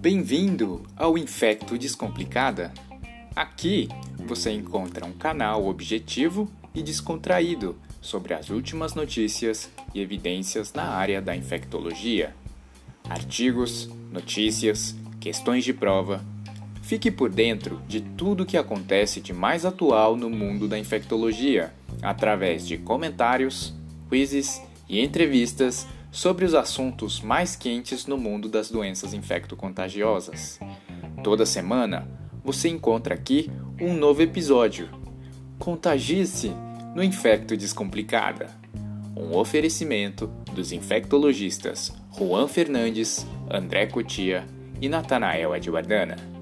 Bem-vindo ao Infecto Descomplicada. Aqui você encontra um canal objetivo e descontraído sobre as últimas notícias e evidências na área da infectologia. Artigos, notícias, questões de prova. Fique por dentro de tudo o que acontece de mais atual no mundo da infectologia, através de comentários, quizzes e entrevistas sobre os assuntos mais quentes no mundo das doenças infecto-contagiosas. Toda semana você encontra aqui um novo episódio. Contagie-se no Infecto Descomplicada. Um oferecimento dos infectologistas Juan Fernandes, André Cotia e Natanael Adwardana.